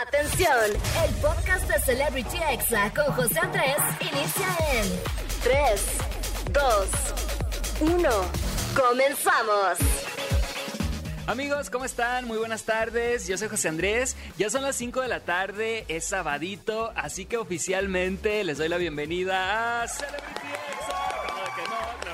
Atención, el podcast de Celebrity Exa con José Andrés inicia en 3, 2, 1. Comenzamos. Amigos, ¿cómo están? Muy buenas tardes. Yo soy José Andrés. Ya son las 5 de la tarde, es sabadito, así que oficialmente les doy la bienvenida a Celebrity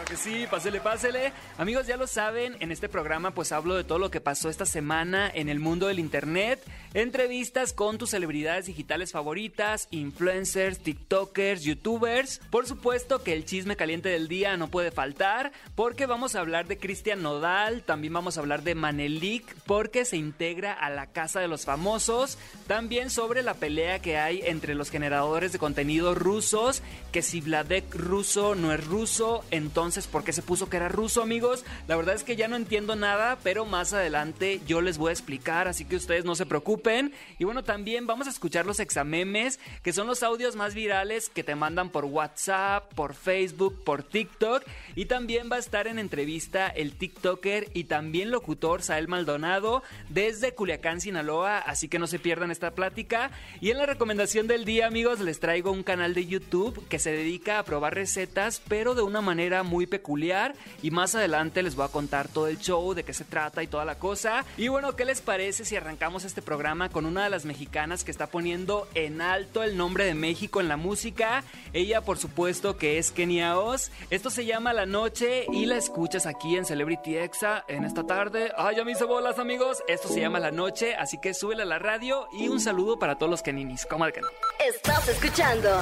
que sí, pásele, pásele. Amigos, ya lo saben, en este programa pues hablo de todo lo que pasó esta semana en el mundo del internet, entrevistas con tus celebridades digitales favoritas, influencers, tiktokers, youtubers. Por supuesto que el chisme caliente del día no puede faltar, porque vamos a hablar de Cristian Nodal, también vamos a hablar de Manelik, porque se integra a la Casa de los Famosos, también sobre la pelea que hay entre los generadores de contenido rusos, que si Vladek ruso no es ruso, entonces por qué se puso que era ruso, amigos. La verdad es que ya no entiendo nada, pero más adelante yo les voy a explicar, así que ustedes no se preocupen. Y bueno, también vamos a escuchar los examemes, que son los audios más virales que te mandan por WhatsApp, por Facebook, por TikTok. Y también va a estar en entrevista el TikToker y también locutor Sael Maldonado desde Culiacán, Sinaloa, así que no se pierdan esta plática. Y en la recomendación del día, amigos, les traigo un canal de YouTube que se dedica a probar recetas, pero de una manera muy peculiar y más adelante les voy a contar todo el show, de qué se trata y toda la cosa. Y bueno, ¿qué les parece si arrancamos este programa con una de las mexicanas que está poniendo en alto el nombre de México en la música? Ella por supuesto que es Kenia Oz. Esto se llama La Noche y la escuchas aquí en Celebrity Exa en esta tarde. Ay, ya me hice bolas amigos. Esto se llama La Noche, así que súbele a la radio y un saludo para todos los keninis. ¿Cómo de que no? Estás escuchando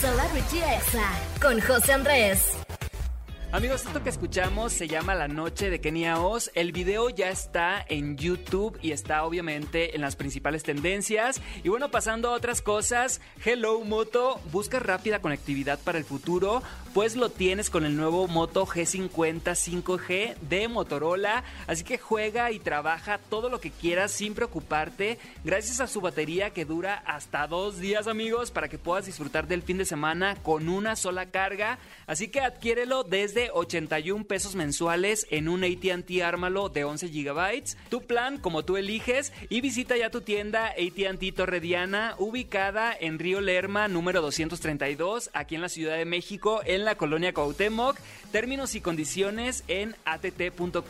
Celebrity Exa con José Andrés. Amigos, esto que escuchamos se llama La Noche de Kenia Oz. El video ya está en YouTube y está obviamente en las principales tendencias. Y bueno, pasando a otras cosas, Hello Moto, busca rápida conectividad para el futuro, pues lo tienes con el nuevo Moto G50 5G de Motorola. Así que juega y trabaja todo lo que quieras sin preocuparte, gracias a su batería que dura hasta dos días, amigos, para que puedas disfrutar del fin de semana con una sola carga. Así que adquiérelo desde 81 pesos mensuales en un ATT Ármalo de 11 GB. Tu plan, como tú eliges, y visita ya tu tienda ATT Torrediana, ubicada en Río Lerma, número 232, aquí en la Ciudad de México, en la colonia Cuauhtémoc. Términos y condiciones en att.com.mx.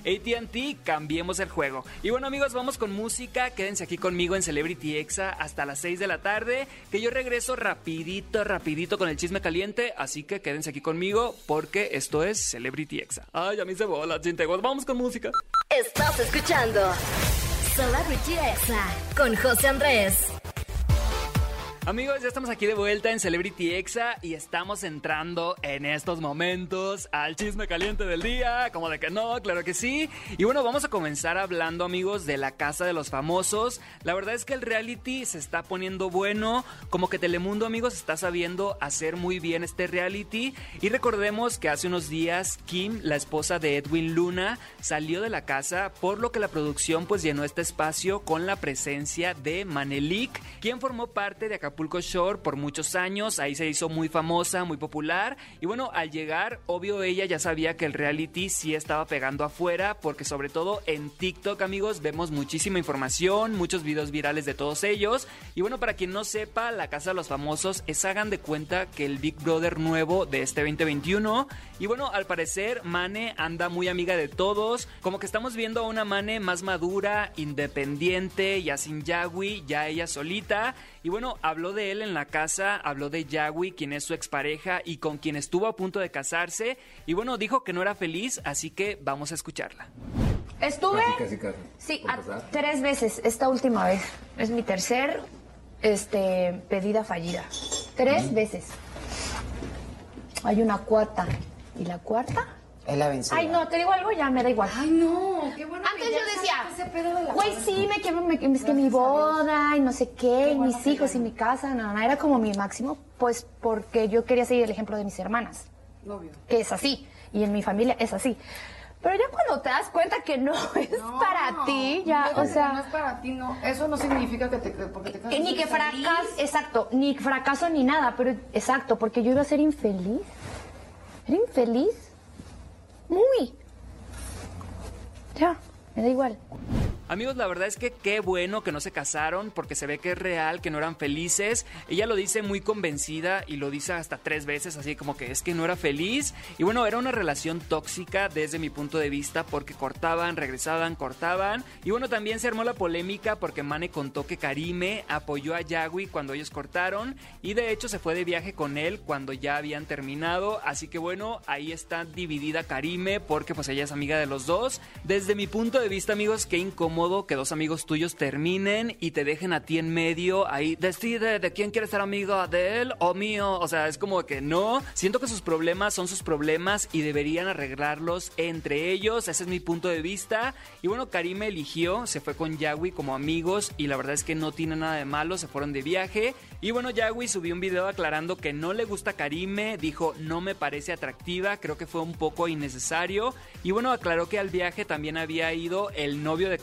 ATT, cambiemos el juego. Y bueno, amigos, vamos con música. Quédense aquí conmigo en Celebrity Exa hasta las 6 de la tarde, que yo regreso rapidito, rapidito con el chisme caliente, así que quédense aquí conmigo porque esto es Celebrity Exa. Ay, a mí se bola, chintegos. Vamos con música. Estás escuchando Celebrity Exa con José Andrés. Amigos, ya estamos aquí de vuelta en Celebrity Exa y estamos entrando en estos momentos al chisme caliente del día, como de que no, claro que sí. Y bueno, vamos a comenzar hablando, amigos, de la casa de los famosos. La verdad es que el reality se está poniendo bueno, como que Telemundo, amigos, está sabiendo hacer muy bien este reality. Y recordemos que hace unos días Kim, la esposa de Edwin Luna, salió de la casa, por lo que la producción pues llenó este espacio con la presencia de Manelik, quien formó parte de Acapulco Acapulco Shore por muchos años, ahí se hizo muy famosa, muy popular y bueno, al llegar, obvio ella ya sabía que el reality sí estaba pegando afuera porque sobre todo en TikTok amigos vemos muchísima información, muchos videos virales de todos ellos y bueno, para quien no sepa, la Casa de los Famosos es hagan de cuenta que el Big Brother nuevo de este 2021 y bueno, al parecer Mane anda muy amiga de todos, como que estamos viendo a una Mane más madura, independiente, ya sin Yagui, ya ella solita y bueno, habló de él en la casa, habló de Yagui, quien es su expareja y con quien estuvo a punto de casarse. Y bueno, dijo que no era feliz, así que vamos a escucharla. Estuve. sí, tres veces esta última vez. Es mi tercer este, pedida fallida. Tres veces. Hay una cuarta. ¿Y la cuarta? Es la vencida. Ay, no, te digo algo, ya me da igual. Ay, no, qué bueno. Antes yo decía, güey, sí, me quiero, me, es que mi boda y no sé qué, y mis hijos y mi casa, no, no, era como mi máximo, pues porque yo quería seguir el ejemplo de mis hermanas. Obvio. Que es así, y en mi familia es así. Pero ya cuando te das cuenta que no es para ti, ya, o sea... No es para ti, no. Eso no significa que te... Porque te ni que fracas, exacto, ni fracaso ni nada, pero exacto, porque yo iba a ser infeliz. Era infeliz muy. Ya, me da igual. Amigos, la verdad es que qué bueno que no se casaron porque se ve que es real, que no eran felices. Ella lo dice muy convencida y lo dice hasta tres veces, así como que es que no era feliz. Y bueno, era una relación tóxica desde mi punto de vista porque cortaban, regresaban, cortaban. Y bueno, también se armó la polémica porque Mane contó que Karime apoyó a Yagui cuando ellos cortaron y de hecho se fue de viaje con él cuando ya habían terminado. Así que bueno, ahí está dividida Karime porque pues ella es amiga de los dos. Desde mi punto de vista, amigos, qué incómodo que dos amigos tuyos terminen y te dejen a ti en medio. Ahí decide de quién quiere ser amigo, de él o mío. O sea, es como que no. Siento que sus problemas son sus problemas y deberían arreglarlos entre ellos. Ese es mi punto de vista. Y bueno, Karime eligió, se fue con Yagui como amigos y la verdad es que no tiene nada de malo. Se fueron de viaje. Y bueno, Yagui subió un video aclarando que no le gusta Karime. Dijo, no me parece atractiva. Creo que fue un poco innecesario. Y bueno, aclaró que al viaje también había ido el novio de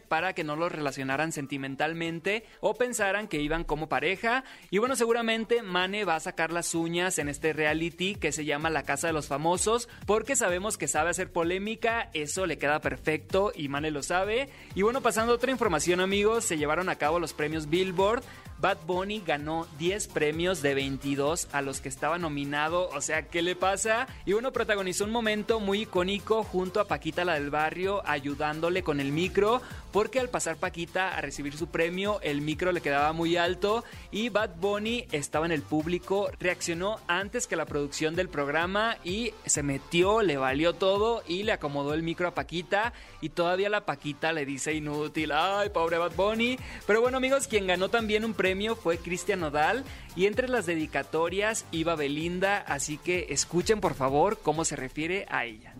Para que no los relacionaran sentimentalmente o pensaran que iban como pareja. Y bueno, seguramente Mane va a sacar las uñas en este reality que se llama La Casa de los Famosos porque sabemos que sabe hacer polémica, eso le queda perfecto y Mane lo sabe. Y bueno, pasando a otra información amigos, se llevaron a cabo los premios Billboard. Bad Bunny ganó 10 premios de 22 a los que estaba nominado, o sea, ¿qué le pasa? Y bueno, protagonizó un momento muy icónico junto a Paquita la del barrio ayudándole con el micro porque al pasar Paquita a recibir su premio, el micro le quedaba muy alto y Bad Bunny estaba en el público, reaccionó antes que la producción del programa y se metió, le valió todo y le acomodó el micro a Paquita y todavía la Paquita le dice inútil, ay, pobre Bad Bunny. Pero bueno amigos, quien ganó también un premio fue Cristian Nodal y entre las dedicatorias iba Belinda, así que escuchen por favor cómo se refiere a ella.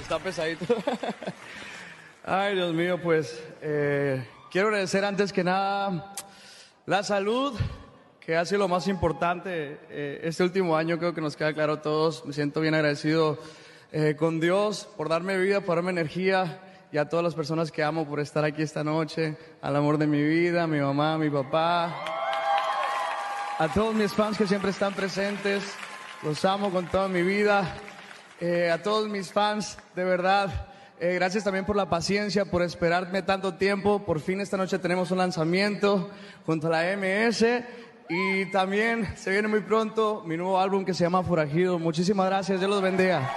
Está pesadito. Ay, Dios mío, pues eh, quiero agradecer antes que nada la salud, que ha sido lo más importante eh, este último año, creo que nos queda claro a todos. Me siento bien agradecido eh, con Dios por darme vida, por darme energía y a todas las personas que amo por estar aquí esta noche, al amor de mi vida, mi mamá, mi papá, a todos mis fans que siempre están presentes, los amo con toda mi vida, a todos mis fans, de verdad. Eh, gracias también por la paciencia, por esperarme tanto tiempo. Por fin esta noche tenemos un lanzamiento junto a la MS. Y también se viene muy pronto mi nuevo álbum que se llama Forajido. Muchísimas gracias, Dios los bendiga.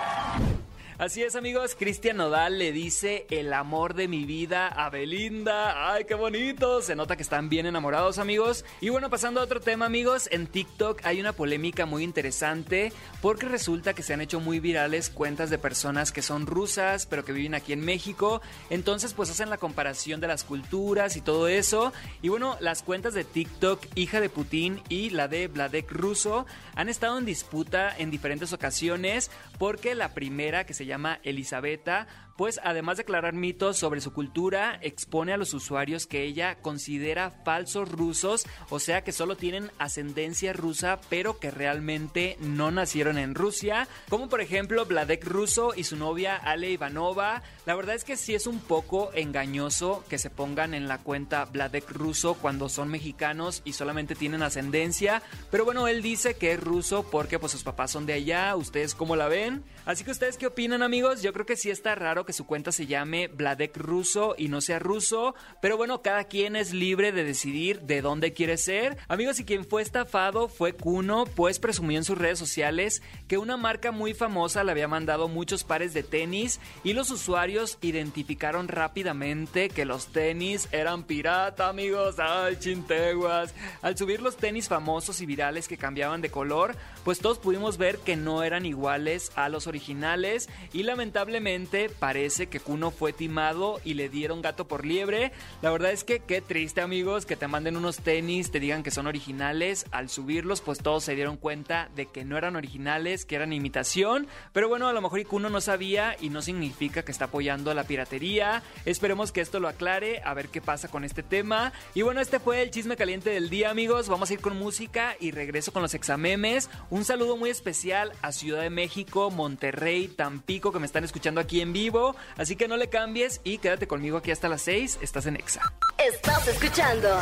Así es, amigos. Cristian Nodal le dice el amor de mi vida a Belinda. ¡Ay, qué bonito! Se nota que están bien enamorados, amigos. Y bueno, pasando a otro tema, amigos. En TikTok hay una polémica muy interesante porque resulta que se han hecho muy virales cuentas de personas que son rusas, pero que viven aquí en México. Entonces, pues hacen la comparación de las culturas y todo eso. Y bueno, las cuentas de TikTok, hija de Putin y la de Vladek Ruso, han estado en disputa en diferentes ocasiones porque la primera que se llama Elisabetta pues además de aclarar mitos sobre su cultura, expone a los usuarios que ella considera falsos rusos, o sea que solo tienen ascendencia rusa, pero que realmente no nacieron en Rusia, como por ejemplo Vladek Ruso y su novia Ale Ivanova. La verdad es que sí es un poco engañoso que se pongan en la cuenta Vladek Ruso cuando son mexicanos y solamente tienen ascendencia, pero bueno, él dice que es ruso porque pues sus papás son de allá, ¿ustedes cómo la ven? Así que ustedes qué opinan amigos? Yo creo que sí está raro que su cuenta se llame Vladek Ruso y no sea ruso, pero bueno, cada quien es libre de decidir de dónde quiere ser. Amigos, y quien fue estafado fue Kuno, pues presumió en sus redes sociales que una marca muy famosa le había mandado muchos pares de tenis y los usuarios identificaron rápidamente que los tenis eran pirata, amigos. Ay, chinteguas. Al subir los tenis famosos y virales que cambiaban de color, pues todos pudimos ver que no eran iguales a los originales y lamentablemente parece parece que Kuno fue timado y le dieron gato por liebre. La verdad es que qué triste amigos que te manden unos tenis, te digan que son originales. Al subirlos pues todos se dieron cuenta de que no eran originales, que eran imitación. Pero bueno, a lo mejor Kuno no sabía y no significa que está apoyando a la piratería. Esperemos que esto lo aclare, a ver qué pasa con este tema. Y bueno, este fue el chisme caliente del día amigos. Vamos a ir con música y regreso con los examemes. Un saludo muy especial a Ciudad de México, Monterrey, Tampico que me están escuchando aquí en vivo. Así que no le cambies y quédate conmigo aquí hasta las 6. Estás en Exa. Estás escuchando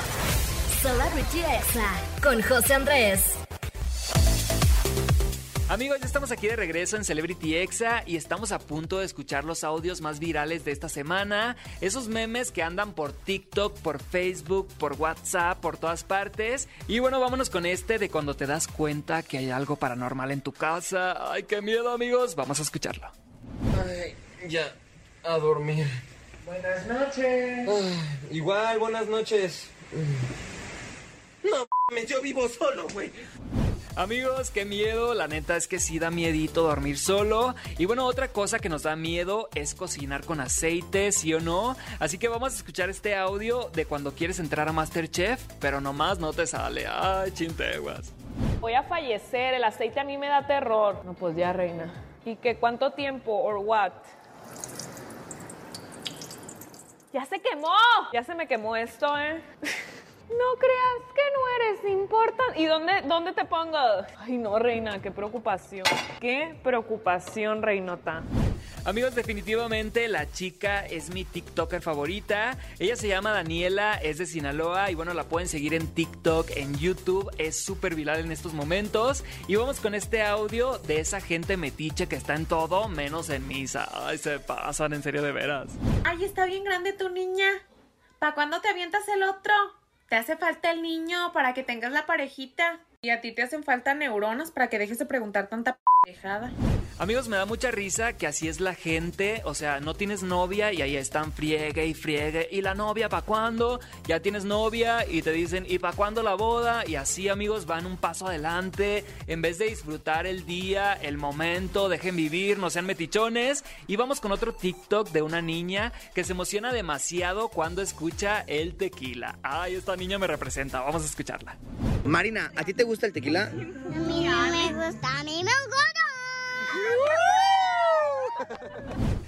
Celebrity Exa con José Andrés. Amigos, ya estamos aquí de regreso en Celebrity Exa y estamos a punto de escuchar los audios más virales de esta semana. Esos memes que andan por TikTok, por Facebook, por WhatsApp, por todas partes. Y bueno, vámonos con este de cuando te das cuenta que hay algo paranormal en tu casa. Ay, qué miedo, amigos. Vamos a escucharlo. Ay, ya, a dormir. Buenas noches. igual, buenas noches. No, yo vivo solo, güey. Amigos, qué miedo, la neta es que sí da miedito dormir solo. Y bueno, otra cosa que nos da miedo es cocinar con aceite, ¿sí o no? Así que vamos a escuchar este audio de cuando quieres entrar a Masterchef, pero nomás no te sale. Ay, chinteguas. Voy a fallecer, el aceite a mí me da terror. No, pues ya, reina. ¿Y qué cuánto tiempo or what? Ya se quemó. Ya se me quemó esto, ¿eh? No creas que no eres importante. ¿Y dónde, dónde te pongo? Ay, no, reina, qué preocupación. Qué preocupación, reinota. Amigos, definitivamente la chica es mi TikToker favorita. Ella se llama Daniela, es de Sinaloa y bueno, la pueden seguir en TikTok, en YouTube. Es súper viral en estos momentos. Y vamos con este audio de esa gente metiche que está en todo menos en misa. Ay, se pasan, en serio de veras. Ay, está bien grande tu niña. ¿Para cuándo te avientas el otro? Te hace falta el niño para que tengas la parejita. Y a ti te hacen falta neuronas para que dejes de preguntar tanta pendejada. Amigos, me da mucha risa que así es la gente. O sea, no tienes novia y ahí están friegue y friegue. ¿Y la novia para cuándo? Ya tienes novia y te dicen, ¿y para cuándo la boda? Y así, amigos, van un paso adelante. En vez de disfrutar el día, el momento, dejen vivir, no sean metichones. Y vamos con otro TikTok de una niña que se emociona demasiado cuando escucha el tequila. Ay, esta niña me representa. Vamos a escucharla. Marina, ¿a ti te gusta el tequila? A mí no me gusta, a mí me gusta.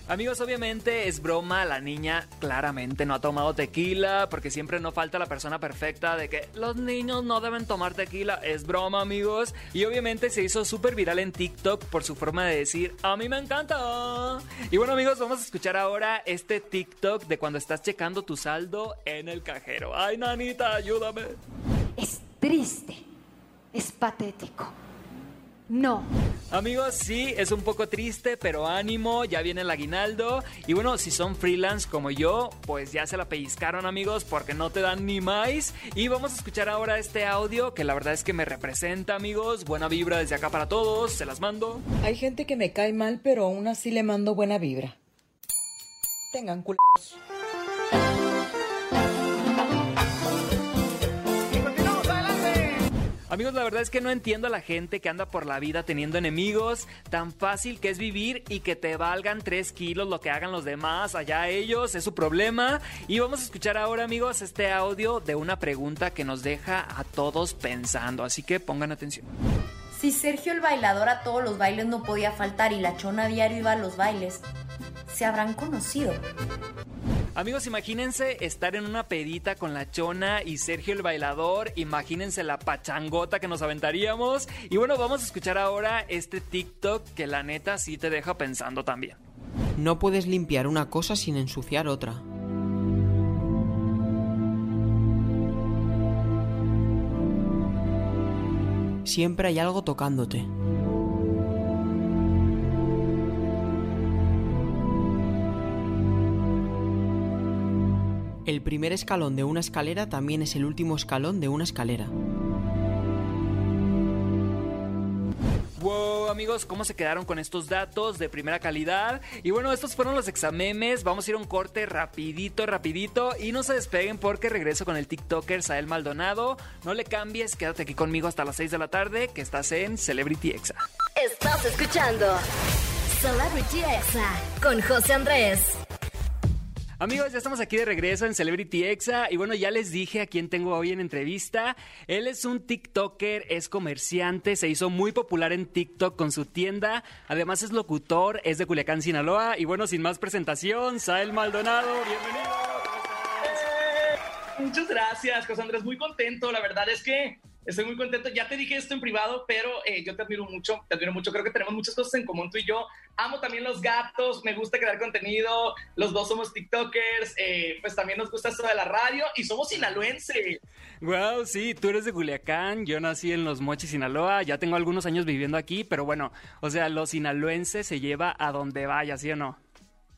Amigos, obviamente es broma, la niña claramente no ha tomado tequila, porque siempre no falta la persona perfecta de que los niños no deben tomar tequila, es broma amigos, y obviamente se hizo súper viral en TikTok por su forma de decir, a mí me encanta. Y bueno amigos, vamos a escuchar ahora este TikTok de cuando estás checando tu saldo en el cajero. Ay, nanita, ayúdame. Es triste, es patético. No. Amigos, sí, es un poco triste, pero ánimo, ya viene el aguinaldo. Y bueno, si son freelance como yo, pues ya se la pellizcaron amigos porque no te dan ni más. Y vamos a escuchar ahora este audio que la verdad es que me representa amigos. Buena vibra desde acá para todos, se las mando. Hay gente que me cae mal, pero aún así le mando buena vibra. Tengan culos. Amigos, la verdad es que no entiendo a la gente que anda por la vida teniendo enemigos. Tan fácil que es vivir y que te valgan 3 kilos lo que hagan los demás. Allá ellos, es su problema. Y vamos a escuchar ahora, amigos, este audio de una pregunta que nos deja a todos pensando. Así que pongan atención. Si Sergio el bailador a todos los bailes no podía faltar y la chona diario iba a los bailes, se habrán conocido. Amigos, imagínense estar en una pedita con la chona y Sergio el bailador. Imagínense la pachangota que nos aventaríamos. Y bueno, vamos a escuchar ahora este TikTok que la neta sí te deja pensando también. No puedes limpiar una cosa sin ensuciar otra. Siempre hay algo tocándote. El primer escalón de una escalera también es el último escalón de una escalera. Wow, amigos, ¿cómo se quedaron con estos datos de primera calidad? Y bueno, estos fueron los examemes. Vamos a ir a un corte rapidito, rapidito. Y no se despeguen porque regreso con el TikToker Sael Maldonado. No le cambies, quédate aquí conmigo hasta las 6 de la tarde, que estás en Celebrity Exa. Estás escuchando Celebrity Exa con José Andrés. Amigos, ya estamos aquí de regreso en Celebrity Exa y bueno, ya les dije a quién tengo hoy en entrevista. Él es un TikToker, es comerciante, se hizo muy popular en TikTok con su tienda, además es locutor, es de Culiacán, Sinaloa y bueno, sin más presentación, Sael Maldonado, bienvenido. Muchas gracias, José Andrés, muy contento, la verdad es que Estoy muy contento. Ya te dije esto en privado, pero eh, yo te admiro mucho, te admiro mucho. Creo que tenemos muchas cosas en común tú y yo. Amo también los gatos, me gusta crear contenido. Los dos somos TikTokers, eh, pues también nos gusta esto de la radio y somos sinaloenses. Wow, sí, tú eres de Culiacán, yo nací en Los Mochis, Sinaloa, ya tengo algunos años viviendo aquí, pero bueno, o sea, los sinaloenses se lleva a donde vaya, ¿sí o no?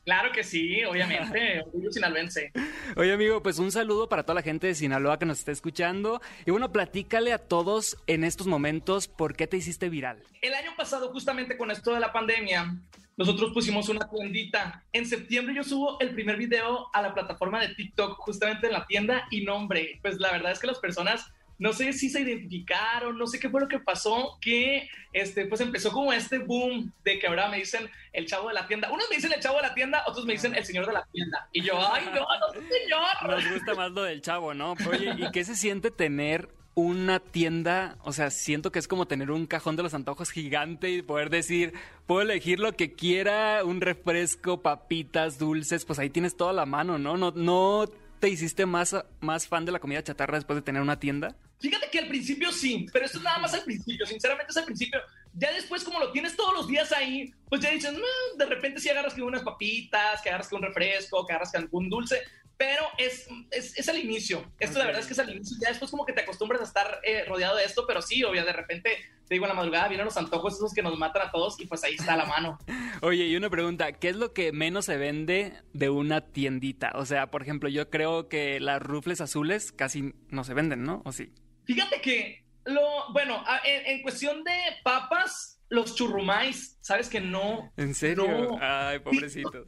Claro que sí, obviamente, orgullo sinaloense. Oye, amigo, pues un saludo para toda la gente de Sinaloa que nos está escuchando. Y bueno, platícale a todos en estos momentos por qué te hiciste viral. El año pasado, justamente con esto de la pandemia, nosotros pusimos una tiendita. En septiembre yo subo el primer video a la plataforma de TikTok, justamente en la tienda, y nombre, pues la verdad es que las personas no sé si se identificaron, no sé qué fue lo que pasó, que este, pues empezó como este boom de que ahora me dicen el chavo de la tienda. Unos me dicen el chavo de la tienda, otros me dicen el señor de la tienda. Y yo, ay, no, no, señor. Nos gusta más lo del chavo, ¿no? Oye, ¿y qué se siente tener una tienda, o sea, siento que es como tener un cajón de los antojos gigante y poder decir, puedo elegir lo que quiera, un refresco, papitas, dulces, pues ahí tienes toda la mano, ¿no? No, no te hiciste más, más fan de la comida chatarra después de tener una tienda? Fíjate que al principio sí, pero esto es nada más al principio, sinceramente es al principio. Ya después, como lo tienes todos los días ahí, pues ya dices, no, de repente sí agarras que unas papitas, que agarras que un refresco, que agarras que algún dulce, pero es, es, es al inicio. Esto la verdad es que es al inicio. Ya después como que te acostumbras a estar eh, rodeado de esto, pero sí, obvio, de repente te digo, en la madrugada vienen los antojos esos que nos matan a todos y pues ahí está la mano. Oye, y una pregunta, ¿qué es lo que menos se vende de una tiendita? O sea, por ejemplo, yo creo que las rufles azules casi no se venden, ¿no? ¿O sí? Fíjate que, lo, bueno, en, cuestión de papas, los churrumais, ¿sabes que no? ¿En serio? Ay, pobrecitos.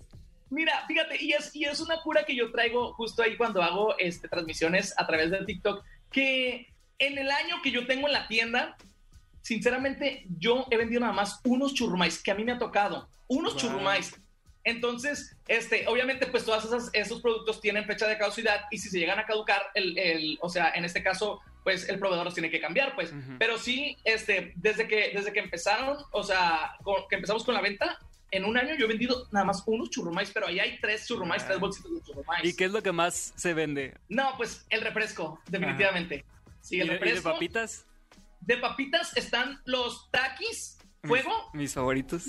Mira, fíjate, y es, y es una cura que yo traigo justo ahí cuando hago este, transmisiones a través de TikTok, que en el año que yo tengo en la tienda, sinceramente, yo he vendido nada más unos churrumais, que a mí me ha tocado, unos churrumais. Entonces, este, obviamente, pues todos esos, productos tienen fecha de caducidad y si se llegan a caducar, el, el, o sea, en este caso, pues el proveedor los tiene que cambiar, pues. Pero sí, este, desde que, desde que empezaron, o sea, que empezamos con la venta, en un año yo he vendido nada más unos churrumais, pero ahí hay tres churrumais, tres bolsitas de churrumais. ¿Y qué es lo que más se vende? No, pues el refresco, definitivamente. Sí, el refresco. ¿Y de papitas? De papitas están los taquis fuego. Mis, favoritos.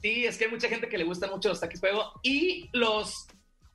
Sí, es que hay mucha gente que le gustan mucho los taquis fuego. Y los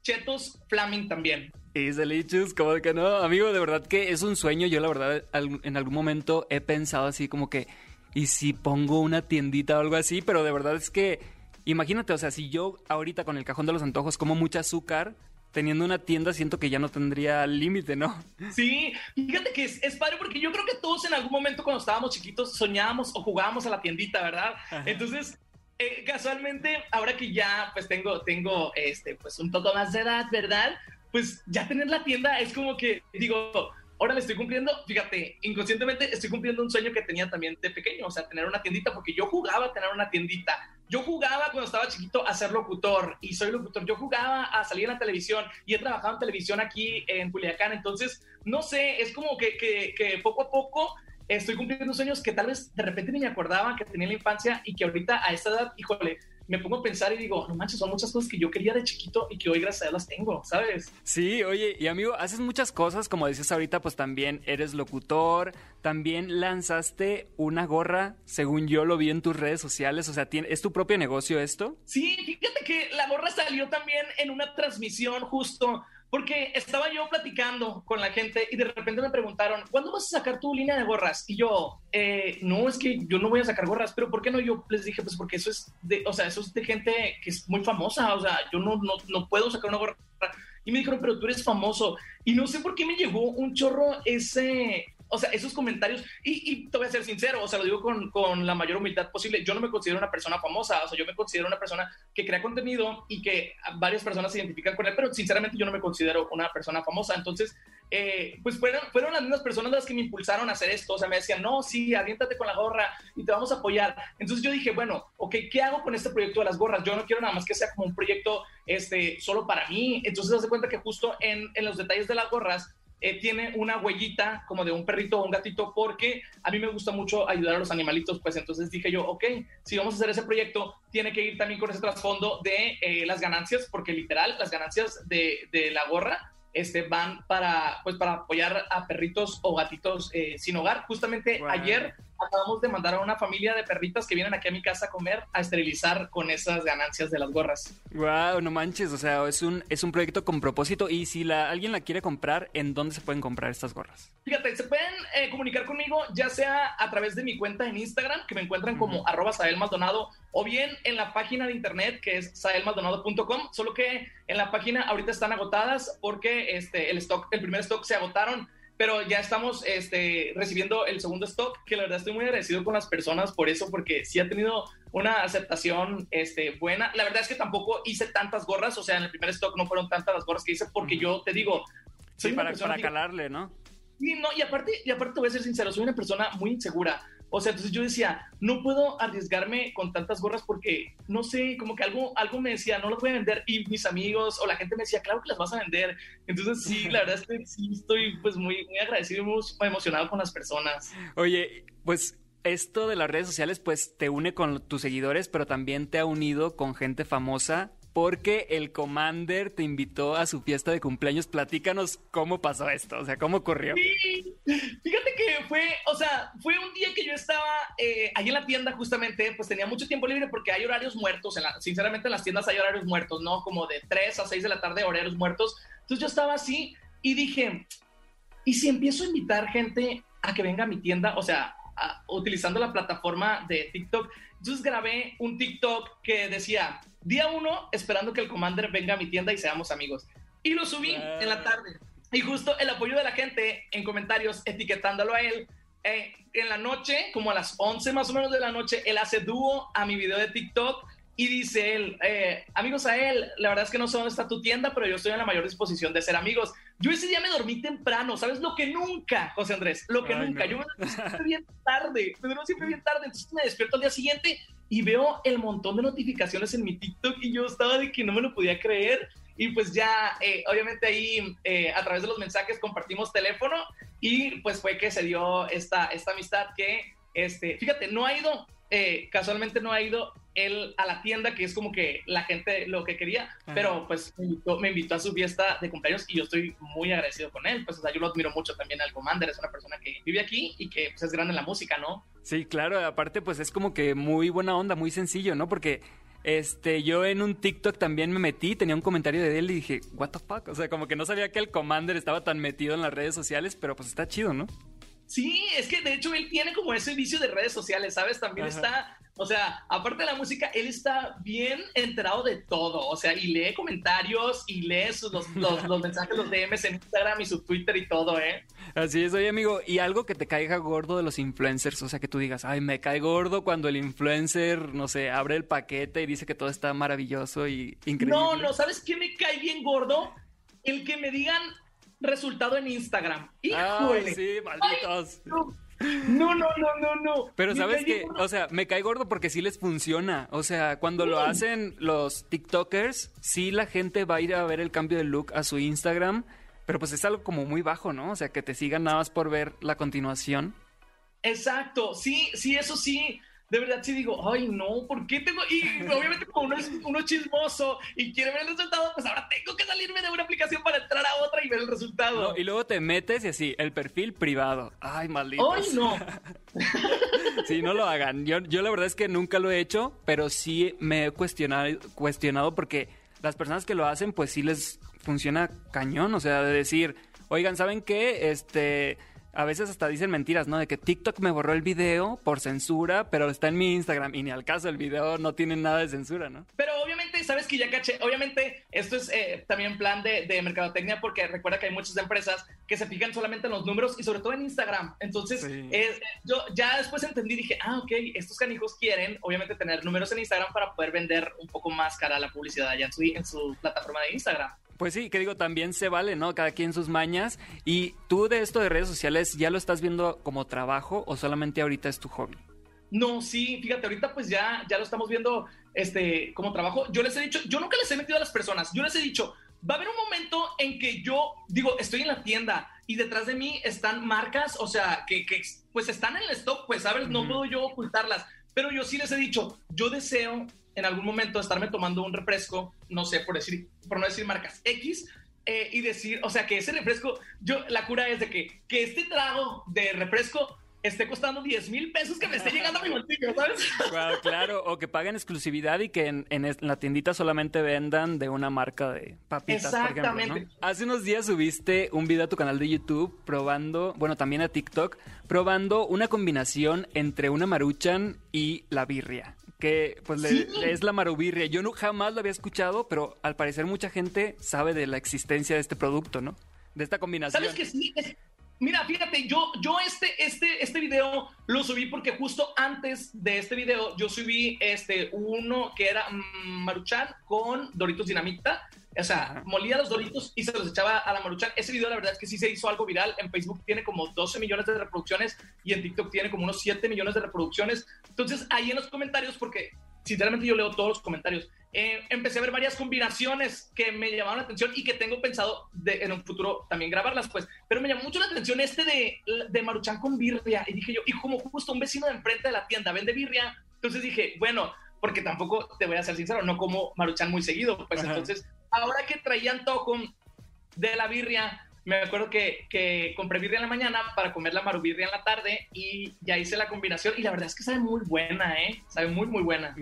chetos flaming también. Y delicious, como que no, amigo, de verdad que es un sueño. Yo la verdad en algún momento he pensado así como que, ¿y si pongo una tiendita o algo así? Pero de verdad es que Imagínate, o sea, si yo ahorita con el cajón de los antojos como mucho azúcar, teniendo una tienda siento que ya no tendría límite, ¿no? Sí, fíjate que es, padre porque yo creo que todos en algún momento cuando estábamos chiquitos soñábamos o jugábamos a la tiendita, ¿verdad? Entonces, eh, casualmente, ahora que ya pues tengo, tengo este, pues un poco más de edad, ¿verdad? Pues ya tener la tienda es como que digo, ahora le estoy cumpliendo, fíjate, inconscientemente estoy cumpliendo un sueño que tenía también de pequeño, o sea, tener una tiendita, porque yo jugaba a tener una tiendita. Yo jugaba cuando estaba chiquito a ser locutor y soy locutor. Yo jugaba a salir en la televisión y he trabajado en televisión aquí en Culiacán. Entonces, no sé, es como que, que, que poco a poco estoy cumpliendo sueños que tal vez de repente ni me acordaba que tenía en la infancia y que ahorita a esta edad, híjole, me pongo a pensar y digo, no manches, son muchas cosas que yo quería de chiquito y que hoy gracias a Dios las tengo, ¿sabes? Sí, oye, y amigo, haces muchas cosas, como dices ahorita, pues también eres locutor, también lanzaste una gorra, según yo lo vi en tus redes sociales, o sea, ¿es tu propio negocio esto? Sí, fíjate que la gorra salió también en una transmisión justo porque estaba yo platicando con la gente y de repente me preguntaron, ¿cuándo vas a sacar tu línea de gorras? Y yo, eh, no, es que yo no voy a sacar gorras, pero ¿por qué no? Yo les dije, pues porque eso es de, o sea, eso es de gente que es muy famosa, o sea, yo no, no, no puedo sacar una gorra. Y me dijeron, pero tú eres famoso. Y no sé por qué me llegó un chorro ese, o sea, esos comentarios, y, te voy a ser sincero, o sea, lo digo con, con, la mayor humildad posible, yo no me considero una persona famosa, o sea, yo me considero una persona que crea contenido y que varias personas se identifican con él, pero sinceramente yo no me considero una persona famosa, entonces, eh, pues fueron, fueron las mismas personas las que me impulsaron a hacer esto, o sea, me decían, no, sí, aviéntate con la gorra y te vamos a apoyar. Entonces yo dije, bueno, ok, ¿qué hago con este proyecto de las gorras? Yo no quiero nada más que sea como un proyecto este, solo para mí, entonces se cuenta que justo en, en los detalles de las gorras, eh, tiene una huellita como de un perrito o un gatito porque a mí me gusta mucho ayudar a los animalitos, pues entonces dije yo, ok, si vamos a hacer ese proyecto, tiene que ir también con ese trasfondo de eh, las ganancias, porque literal, las ganancias de, de la gorra este, van para, pues, para apoyar a perritos o gatitos eh, sin hogar. Justamente ayer acabamos de mandar a una familia de perritas que vienen aquí a mi casa a comer a esterilizar con esas ganancias de las gorras. Wow, no manches, o sea, es un, es un proyecto con propósito y si la, alguien la quiere comprar, ¿en dónde se pueden comprar estas gorras? Fíjate, se pueden eh, comunicar conmigo ya sea a través de mi cuenta en Instagram, que me encuentran como arroba Maldonado, o bien en la página de internet que es saelmaldonado.com, solo que en la página ahorita están agotadas porque este, el, stock, el primer stock se agotaron pero ya estamos este, recibiendo el segundo stock, que la verdad estoy muy agradecido con las personas por eso, porque sí ha tenido una aceptación este, buena. La verdad es que tampoco hice tantas gorras, o sea, en el primer stock no fueron tantas las gorras que hice, porque yo te digo... Sí, para, para calarle, ¿no? Sí, no, y aparte, y aparte te voy a ser sincero, soy una persona muy insegura. O sea, entonces yo decía, no puedo arriesgarme con tantas gorras porque, no sé, como que algo, algo me decía, no lo voy a vender. Y mis amigos o la gente me decía, claro que las vas a vender. Entonces sí, la verdad es que sí estoy pues muy, muy agradecido y muy emocionado con las personas. Oye, pues esto de las redes sociales pues te une con tus seguidores, pero también te ha unido con gente famosa porque el Commander te invitó a su fiesta de cumpleaños. Platícanos cómo pasó esto, o sea, cómo ocurrió. Sí, fíjate que fue, o sea, fue un día que yo estaba eh, ahí en la tienda justamente, pues tenía mucho tiempo libre porque hay horarios muertos, sinceramente en las tiendas hay horarios muertos, ¿no? Como de 3 a 6 de la tarde, horarios muertos. Entonces yo estaba así y dije, ¿y si empiezo a invitar gente a que venga a mi tienda? O sea, utilizando la plataforma de TikTok. Entonces grabé un TikTok que decía, día uno, esperando que el Commander venga a mi tienda y seamos amigos. Y lo subí en la tarde. Y justo el apoyo de la gente en comentarios etiquetándolo a él. Eh, en la noche, como a las 11 más o menos de la noche, él hace dúo a mi video de TikTok y dice él, eh, amigos a él, la verdad es que no sé dónde está tu tienda, pero yo estoy en la mayor disposición de ser amigos. Yo ese día me dormí temprano, ¿sabes? Lo que nunca, José Andrés, lo que nunca. Yo me duermo siempre bien tarde, me duermo siempre bien tarde, entonces me despierto al día siguiente y veo el montón de notificaciones en mi TikTok y yo estaba de que no me lo podía creer. Y pues ya, eh, obviamente ahí eh, a través de los mensajes compartimos teléfono y pues fue que se dio esta, esta amistad que, este, fíjate, no ha ido, casualmente no ha ido él a la tienda, que es como que la gente lo que quería, pero pues me invitó, a su fiesta de cumpleaños y yo estoy muy agradecido con él. Pues o sea, yo lo admiro mucho también al Commander, es una persona que vive aquí y que pues, es grande en la música, ¿no? Sí, claro, aparte pues es como que muy buena onda, muy sencillo, ¿no? Porque este, yo en un TikTok también me metí, tenía un comentario de él y dije, what the fuck, o sea, como que no sabía que el Commander estaba tan metido en las redes sociales, pero pues está chido, ¿no? Sí, es que de hecho él tiene como ese vicio de redes sociales, ¿sabes? También está o sea, aparte de la música, él está bien enterado de todo. O sea, y lee comentarios y lee los, los, mensajes, los DMs en Instagram y su Twitter y todo, ¿eh? Así es, oye, amigo. Y algo que te caiga gordo de los influencers. O sea, que tú digas, ay, me cae gordo cuando el influencer, no sé, abre el paquete y dice que todo está maravilloso y increíble. No, no, ¿sabes qué me cae bien gordo? El que me digan resultado en Instagram. ¡Híjole! Ay, sí, malditos. No, no, no, no, no. Pero sabes que, o sea, me cae gordo porque sí les funciona. O sea, cuando lo hacen los TikTokers, sí la gente va a ir a ver el cambio de look a su Instagram, pero pues es algo como muy bajo, ¿no? O sea, que te sigan nada más por ver la continuación. Exacto, sí, sí, eso sí de verdad sí digo, ay no, ¿por qué tengo? Y obviamente como uno es, uno chismoso y quiere ver el resultado, pues ahora tengo que salirme de una aplicación para entrar a otra y ver el resultado. y luego te metes y así, el perfil privado. Ay, maldito. Ay, no. sí, no lo hagan. Yo, yo la verdad es que nunca lo he hecho, pero sí me he cuestionado, cuestionado porque las personas que lo hacen, pues sí les funciona cañón. O sea, de decir, oigan, ¿saben qué? Este a veces hasta dicen mentiras, ¿no? De que TikTok me borró el video por censura, pero está en mi Instagram y ni al caso el video no tiene nada de censura, ¿no? Pero obviamente, sabes que ya caché, obviamente esto es eh, también plan de, de, mercadotecnia porque recuerda que hay muchas empresas que se fijan solamente en los números y sobre todo en Instagram. Entonces, eh, yo ya después entendí, dije, ah, ok, estos canijos quieren obviamente tener números en Instagram para poder vender un poco más cara la publicidad allá en su, en su plataforma de Instagram. Pues sí, que digo, también se vale, ¿no? Cada quien sus mañas. ¿Y tú de esto de redes sociales ya lo estás viendo como trabajo o solamente ahorita es tu hobby? No, sí, fíjate, ahorita pues ya, ya lo estamos viendo este, como trabajo. Yo les he dicho, yo nunca les he metido a las personas, yo les he dicho, va a haber un momento en que yo digo, estoy en la tienda y detrás de mí están marcas, o sea, que, que pues están en el stock, pues, ¿sabes? No puedo yo ocultarlas, pero yo sí les he dicho, yo deseo en algún momento estarme tomando un refresco, no sé, por decir, por no decir marcas X, eh, y decir, o sea, que ese refresco, yo, la cura es de que, que este trago de refresco esté costando 10 mil pesos que me esté llegando a mi bolsillo, ¿sabes? Claro, claro, o que paguen exclusividad y que en, la tiendita solamente vendan de una marca de papitas, Exactamente. por ejemplo. Hace unos días subiste un video a tu canal de YouTube probando, bueno, también a TikTok, probando una combinación entre una maruchan y la birria que pues es la marubirria. Yo no, jamás lo había escuchado, pero al parecer mucha gente sabe de la existencia de este producto, ¿no? De esta combinación. ¿Sabes que sí? Mira, fíjate, yo, yo este, este, este video lo subí porque justo antes de este video yo subí este uno que era Maruchan con Doritos Dinamita. O sea, molía los Doritos y se los echaba a la Maruchan. Ese video la verdad es que sí se hizo algo viral. En Facebook tiene como 12 millones de reproducciones y en TikTok tiene como unos 7 millones de reproducciones. Entonces ahí en los comentarios, porque sinceramente yo leo todos los comentarios, eh, empecé a ver varias combinaciones que me llamaron la atención y que tengo pensado de, en un futuro también grabarlas, pues. Pero me llamó mucho la atención este de, de Maruchan con birria. Y dije yo, y como justo un vecino de enfrente de la tienda vende birria, entonces dije, bueno, porque tampoco te voy a ser sincero, no como Maruchan muy seguido. Pues entonces, ahora que traían toco de la birria, me acuerdo que, que, compré birria en la mañana para comer la marubirria en la tarde y ya hice la combinación y la verdad es que sabe muy buena, ¿eh? Sabe muy, muy buena.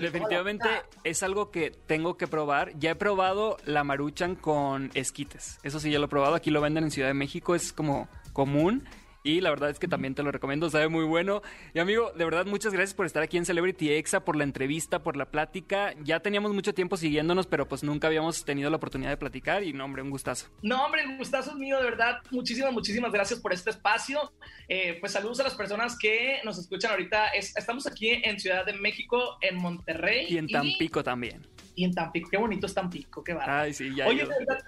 definitivamente es algo que tengo que probar. Ya he probado la maruchan con esquites. Eso sí, ya lo he probado. Aquí lo venden en Ciudad de México. Es como común y la verdad es que también te lo recomiendo, sabe muy bueno. Y amigo, de verdad muchas gracias por estar aquí en Celebrity Exa, por la entrevista, por la plática. Ya teníamos mucho tiempo siguiéndonos, pero pues nunca habíamos tenido la oportunidad de platicar y no, hombre, un gustazo. No, hombre, un gustazo es mío, de verdad. Muchísimas, muchísimas gracias por este espacio. Eh, pues saludos a las personas que nos escuchan ahorita. estamos aquí en Ciudad de México, en Monterrey. Y en Tampico también. Y en Tampico, qué bonito es Tampico, qué barato. Ay, sí, ya. Oye, de verdad,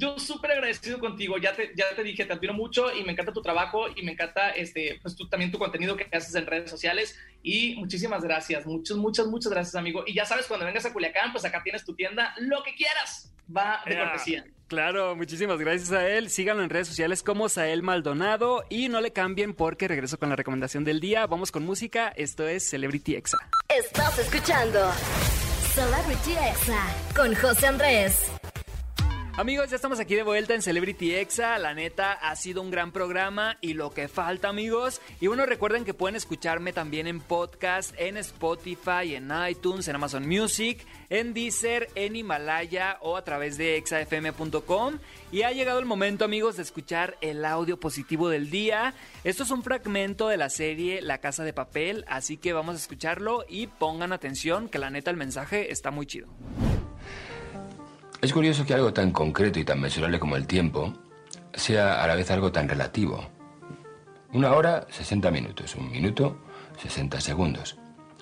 yo súper agradecido contigo, ya te, ya te dije, te admiro mucho y me encanta tu trabajo y me encanta este, pues tú, también tu contenido que haces en redes sociales y muchísimas gracias, muchas, muchas, muchas gracias amigo. Y ya sabes, cuando vengas a Culiacán, pues acá tienes tu tienda, lo que quieras, va de cortesía. Claro, muchísimas gracias a él. Síganlo en redes sociales como Sael Maldonado y no le cambien porque regreso con la recomendación del día. Vamos con música, esto es Celebrity Exa. Estás escuchando Celebrity Exa con José Andrés. Amigos, ya estamos aquí de vuelta en Celebrity Exa. La neta, ha sido un gran programa y lo que falta, amigos. Y bueno, recuerden que pueden escucharme también en podcast, en Spotify, en iTunes, en Amazon Music, en Deezer, en Himalaya o a través de exafm.com. Y ha llegado el momento, amigos, de escuchar el audio positivo del día. Esto es un fragmento de la serie La Casa de Papel, así que vamos a escucharlo y pongan atención que la neta el mensaje está muy chido. Es curioso que algo tan concreto y tan mesurable como el tiempo sea a la vez algo tan relativo. Una hora, 60 minutos. Un minuto, 60 segundos.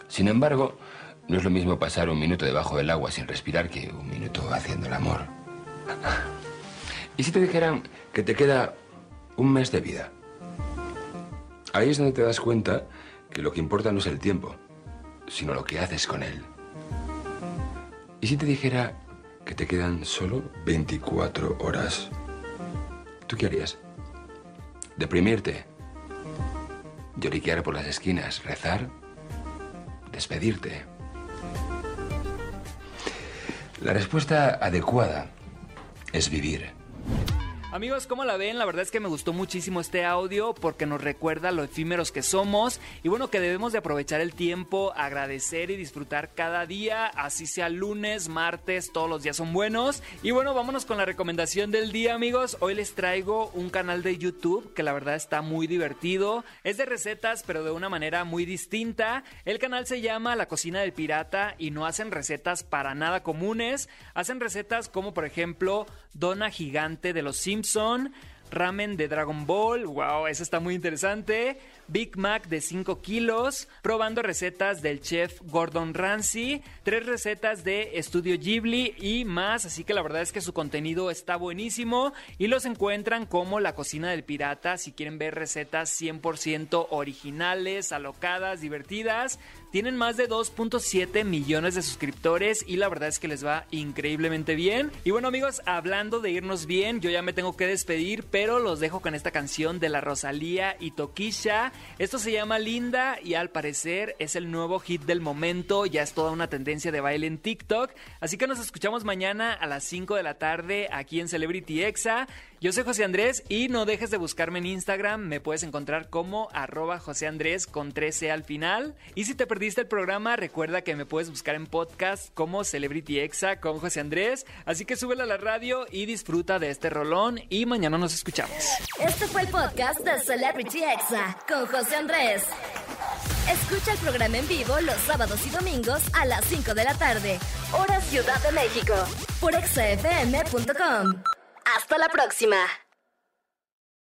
Sin embargo, no es lo mismo pasar un minuto debajo del agua sin respirar que un minuto haciendo el amor. ¿Y si te dijeran que te queda un mes de vida? Ahí es donde te das cuenta que lo que importa no es el tiempo, sino lo que haces con él. ¿Y si te dijera que te quedan solo 24 horas. ¿Tú qué harías? ¿Deprimirte? ¿Lloriquear por las esquinas? ¿Rezar? ¿Despedirte? La respuesta adecuada es vivir. Amigos, ¿cómo la ven? La verdad es que me gustó muchísimo este audio porque nos recuerda lo efímeros que somos y bueno, que debemos de aprovechar el tiempo, agradecer y disfrutar cada día, así sea lunes, martes, todos los días son buenos. Y bueno, vámonos con la recomendación del día, amigos. Hoy les traigo un canal de YouTube que la verdad está muy divertido. Es de recetas, pero de una manera muy distinta. El canal se llama La Cocina del Pirata y no hacen recetas para nada comunes. Hacen recetas como por ejemplo Dona Gigante de los Simpson, ramen de Dragon Ball, wow, eso está muy interesante. Big Mac de 5 kilos, probando recetas del chef Gordon Ramsay, tres recetas de Estudio Ghibli y más, así que la verdad es que su contenido está buenísimo y los encuentran como La Cocina del Pirata si quieren ver recetas 100% originales, alocadas, divertidas. Tienen más de 2.7 millones de suscriptores y la verdad es que les va increíblemente bien. Y bueno amigos, hablando de irnos bien, yo ya me tengo que despedir, pero los dejo con esta canción de la Rosalía y Toquisha. Esto se llama Linda y al parecer es el nuevo hit del momento, ya es toda una tendencia de baile en TikTok. Así que nos escuchamos mañana a las 5 de la tarde aquí en Celebrity Exa. Yo soy José Andrés y no dejes de buscarme en Instagram, me puedes encontrar como arroba José Andrés con 13 al final. Y si te perdiste el programa, recuerda que me puedes buscar en podcast como Celebrity Exa con José Andrés. Así que súbela a la radio y disfruta de este rolón y mañana nos escuchamos. Este fue el podcast de Celebrity Exa con José Andrés. Escucha el programa en vivo los sábados y domingos a las 5 de la tarde, hora Ciudad de México, por exafm.com. Hasta la próxima.